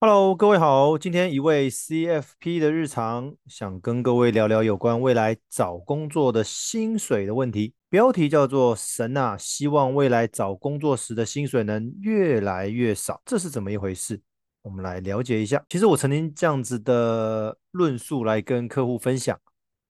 Hello，各位好，今天一位 CFP 的日常，想跟各位聊聊有关未来找工作的薪水的问题。标题叫做“神啊，希望未来找工作时的薪水能越来越少”，这是怎么一回事？我们来了解一下。其实我曾经这样子的论述来跟客户分享，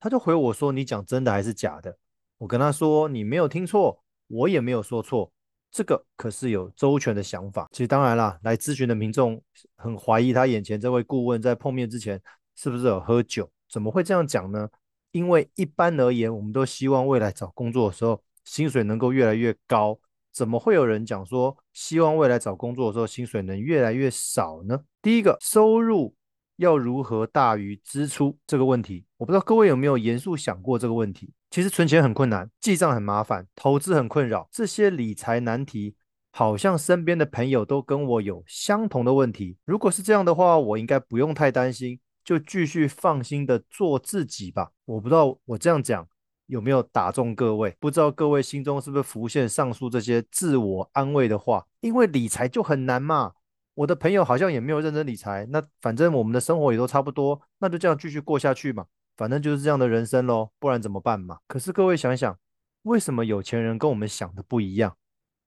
他就回我说：“你讲真的还是假的？”我跟他说：“你没有听错，我也没有说错。”这个可是有周全的想法。其实当然啦，来咨询的民众很怀疑他眼前这位顾问在碰面之前是不是有喝酒？怎么会这样讲呢？因为一般而言，我们都希望未来找工作的时候薪水能够越来越高。怎么会有人讲说希望未来找工作的时候薪水能越来越少呢？第一个，收入。要如何大于支出这个问题，我不知道各位有没有严肃想过这个问题。其实存钱很困难，记账很麻烦，投资很困扰，这些理财难题，好像身边的朋友都跟我有相同的问题。如果是这样的话，我应该不用太担心，就继续放心的做自己吧。我不知道我这样讲有没有打中各位，不知道各位心中是不是浮现上述这些自我安慰的话？因为理财就很难嘛。我的朋友好像也没有认真理财，那反正我们的生活也都差不多，那就这样继续过下去嘛，反正就是这样的人生喽，不然怎么办嘛？可是各位想想，为什么有钱人跟我们想的不一样？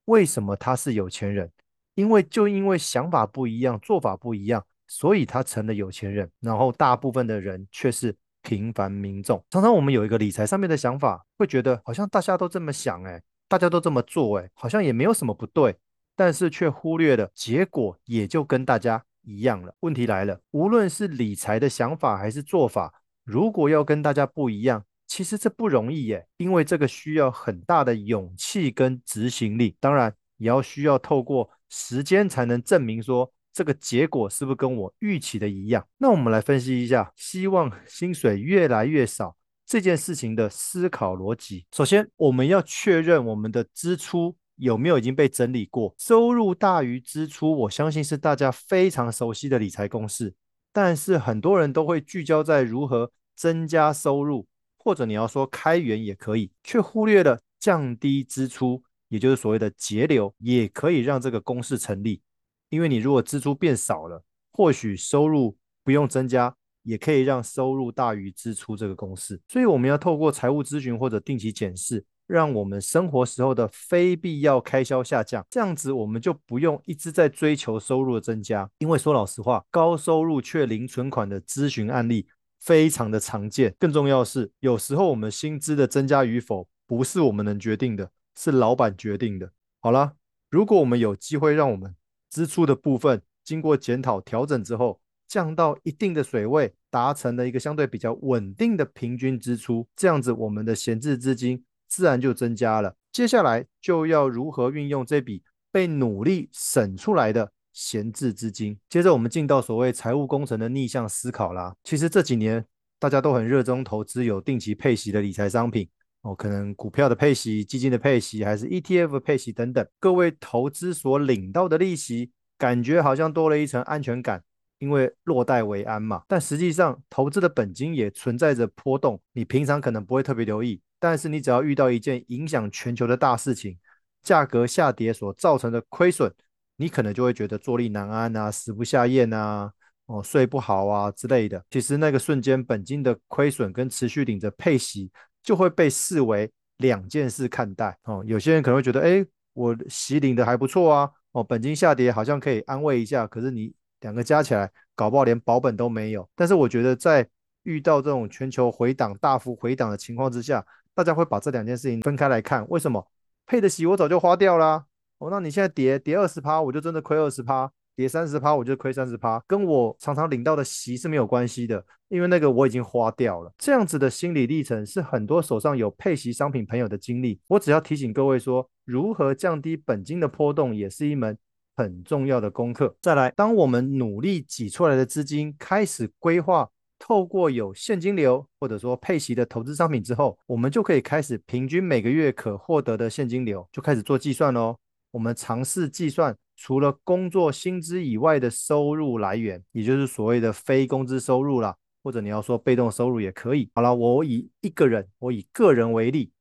为什么他是有钱人？因为就因为想法不一样，做法不一样，所以他成了有钱人，然后大部分的人却是平凡民众。常常我们有一个理财上面的想法，会觉得好像大家都这么想，哎，大家都这么做，哎，好像也没有什么不对。但是却忽略了结果，也就跟大家一样了。问题来了，无论是理财的想法还是做法，如果要跟大家不一样，其实这不容易耶，因为这个需要很大的勇气跟执行力。当然，也要需要透过时间才能证明说这个结果是不是跟我预期的一样。那我们来分析一下，希望薪水越来越少这件事情的思考逻辑。首先，我们要确认我们的支出。有没有已经被整理过？收入大于支出，我相信是大家非常熟悉的理财公式。但是很多人都会聚焦在如何增加收入，或者你要说开源也可以，却忽略了降低支出，也就是所谓的节流，也可以让这个公式成立。因为你如果支出变少了，或许收入不用增加，也可以让收入大于支出这个公式。所以我们要透过财务咨询或者定期检视。让我们生活时候的非必要开销下降，这样子我们就不用一直在追求收入的增加。因为说老实话，高收入却零存款的咨询案例非常的常见。更重要的是，有时候我们薪资的增加与否不是我们能决定的，是老板决定的。好了，如果我们有机会让我们支出的部分经过检讨调整之后，降到一定的水位，达成了一个相对比较稳定的平均支出，这样子我们的闲置资金。自然就增加了。接下来就要如何运用这笔被努力省出来的闲置资金。接着我们进到所谓财务工程的逆向思考啦。其实这几年大家都很热衷投资有定期配息的理财商品哦，可能股票的配息、基金的配息，还是 ETF 的配息等等。各位投资所领到的利息，感觉好像多了一层安全感，因为落袋为安嘛。但实际上投资的本金也存在着波动，你平常可能不会特别留意。但是你只要遇到一件影响全球的大事情，价格下跌所造成的亏损，你可能就会觉得坐立难安啊，食不下咽啊，哦，睡不好啊之类的。其实那个瞬间本金的亏损跟持续领着配息，就会被视为两件事看待。哦，有些人可能会觉得，哎，我息领的还不错啊，哦，本金下跌好像可以安慰一下。可是你两个加起来，搞不好连保本都没有。但是我觉得在遇到这种全球回档大幅回档的情况之下，大家会把这两件事情分开来看，为什么？配的息我早就花掉啦。哦，那你现在跌跌二十趴，我就真的亏二十趴；跌三十趴，我就亏三十趴，跟我常常领到的息是没有关系的，因为那个我已经花掉了。这样子的心理历程是很多手上有配息商品朋友的经历。我只要提醒各位说，如何降低本金的波动，也是一门很重要的功课。再来，当我们努力挤出来的资金开始规划。透过有现金流或者说配息的投资商品之后，我们就可以开始平均每个月可获得的现金流，就开始做计算喽。我们尝试计算除了工作薪资以外的收入来源，也就是所谓的非工资收入啦，或者你要说被动收入也可以。好了，我以一个人，我以个人为例，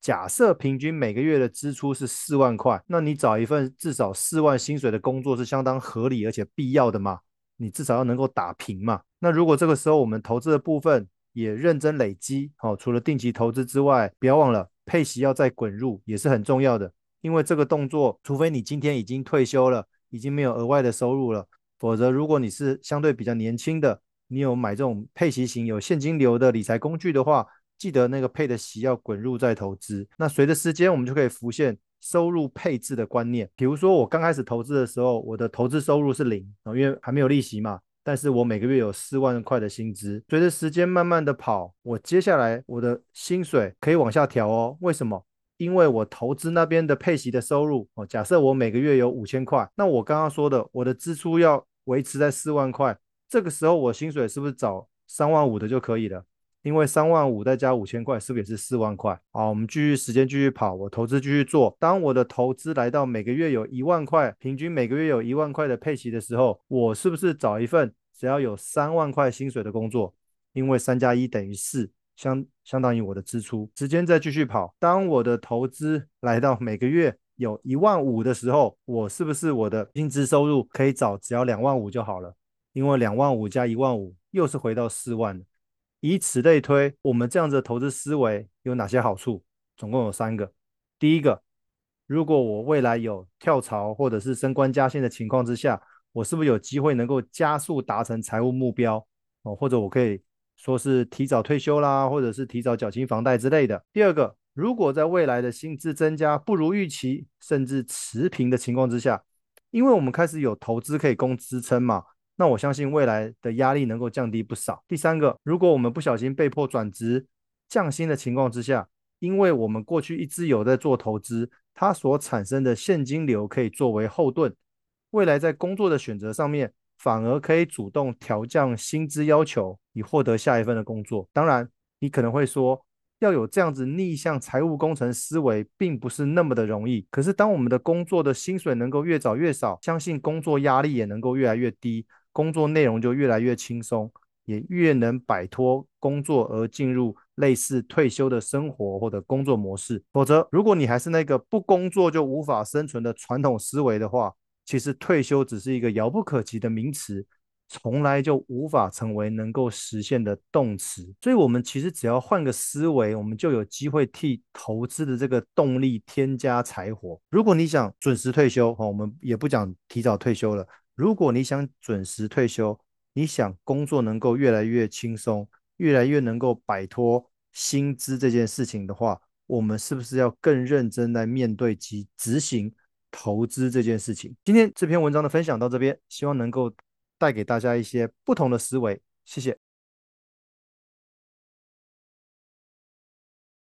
假设平均每个月的支出是四万块，那你找一份至少四万薪水的工作是相当合理而且必要的嘛？你至少要能够打平嘛。那如果这个时候我们投资的部分也认真累积，好，除了定期投资之外，不要忘了配息要再滚入，也是很重要的。因为这个动作，除非你今天已经退休了，已经没有额外的收入了，否则如果你是相对比较年轻的，你有买这种配息型有现金流的理财工具的话，记得那个配的息要滚入再投资。那随着时间，我们就可以浮现收入配置的观念。比如说我刚开始投资的时候，我的投资收入是零，因为还没有利息嘛。但是我每个月有四万块的薪资，随着时间慢慢的跑，我接下来我的薪水可以往下调哦。为什么？因为我投资那边的配息的收入哦，假设我每个月有五千块，那我刚刚说的我的支出要维持在四万块，这个时候我薪水是不是找三万五的就可以了？因为三万五再加五千块，是不是也是四万块？好，我们继续时间继续跑，我投资继续做。当我的投资来到每个月有一万块，平均每个月有一万块的配息的时候，我是不是找一份只要有三万块薪水的工作？因为三加一等于四，相相当于我的支出。时间再继续跑，当我的投资来到每个月有一万五的时候，我是不是我的薪资收入可以找只要两万五就好了？因为两万五加一万五又是回到四万。以此类推，我们这样子的投资思维有哪些好处？总共有三个。第一个，如果我未来有跳槽或者是升官加薪的情况之下，我是不是有机会能够加速达成财务目标？哦，或者我可以说是提早退休啦，或者是提早缴清房贷之类的。第二个，如果在未来的薪资增加不如预期，甚至持平的情况之下，因为我们开始有投资可以供支撑嘛。那我相信未来的压力能够降低不少。第三个，如果我们不小心被迫转职、降薪的情况之下，因为我们过去一直有在做投资，它所产生的现金流可以作为后盾，未来在工作的选择上面，反而可以主动调降薪资要求，以获得下一份的工作。当然，你可能会说，要有这样子逆向财务工程思维，并不是那么的容易。可是，当我们的工作的薪水能够越找越少，相信工作压力也能够越来越低。工作内容就越来越轻松，也越能摆脱工作而进入类似退休的生活或者工作模式。否则，如果你还是那个不工作就无法生存的传统思维的话，其实退休只是一个遥不可及的名词，从来就无法成为能够实现的动词。所以，我们其实只要换个思维，我们就有机会替投资的这个动力添加柴火。如果你想准时退休，哈，我们也不讲提早退休了。如果你想准时退休，你想工作能够越来越轻松，越来越能够摆脱薪资这件事情的话，我们是不是要更认真来面对及执行投资这件事情？今天这篇文章的分享到这边，希望能够带给大家一些不同的思维。谢谢。